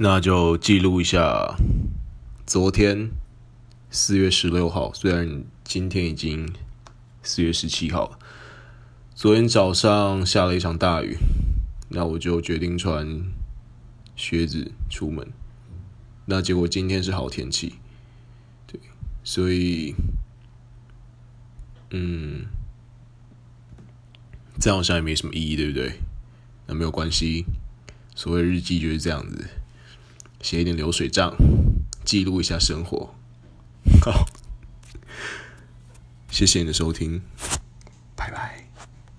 那就记录一下昨天四月十六号，虽然今天已经四月十七号了。昨天早上下了一场大雨，那我就决定穿靴子出门。那结果今天是好天气，对，所以，嗯，这样好像也没什么意义，对不对？那没有关系，所谓日记就是这样子。写一点流水账，记录一下生活。好，谢谢你的收听。